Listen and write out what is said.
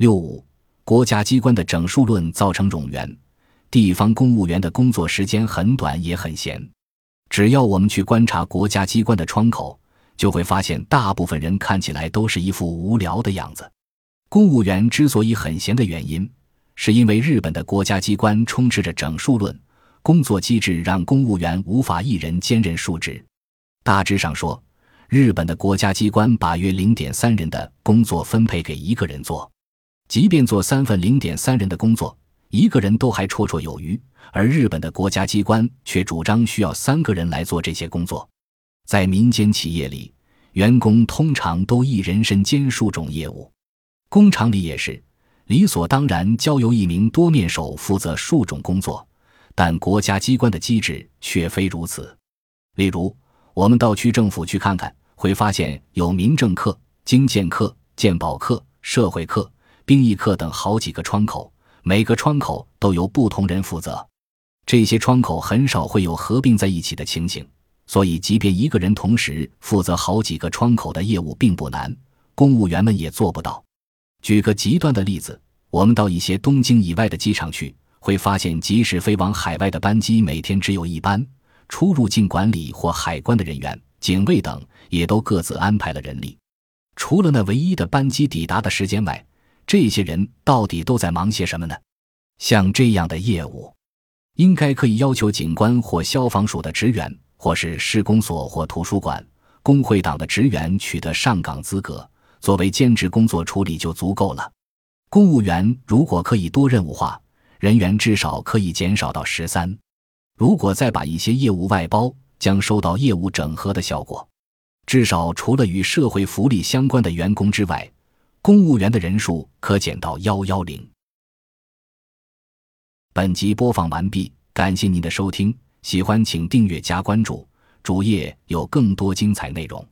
六五，国家机关的整数论造成冗员，地方公务员的工作时间很短也很闲。只要我们去观察国家机关的窗口，就会发现大部分人看起来都是一副无聊的样子。公务员之所以很闲的原因，是因为日本的国家机关充斥着整数论，工作机制让公务员无法一人兼任数职。大致上说，日本的国家机关把约零点三人的工作分配给一个人做，即便做三份零点三人的工作，一个人都还绰绰有余。而日本的国家机关却主张需要三个人来做这些工作。在民间企业里，员工通常都一人身兼数种业务，工厂里也是理所当然交由一名多面手负责数种工作。但国家机关的机制却非如此。例如，我们到区政府去看看。会发现有民政课、经建课、鉴宝课、社会课、兵役课等好几个窗口，每个窗口都由不同人负责。这些窗口很少会有合并在一起的情形，所以即便一个人同时负责好几个窗口的业务并不难，公务员们也做不到。举个极端的例子，我们到一些东京以外的机场去，会发现即使飞往海外的班机每天只有一班，出入境管理或海关的人员。警卫等也都各自安排了人力，除了那唯一的班机抵达的时间外，这些人到底都在忙些什么呢？像这样的业务，应该可以要求警官或消防署的职员，或是施工所或图书馆、工会党的职员取得上岗资格，作为兼职工作处理就足够了。公务员如果可以多任务化，人员至少可以减少到十三。如果再把一些业务外包，将收到业务整合的效果，至少除了与社会福利相关的员工之外，公务员的人数可减到幺幺零。本集播放完毕，感谢您的收听，喜欢请订阅加关注，主页有更多精彩内容。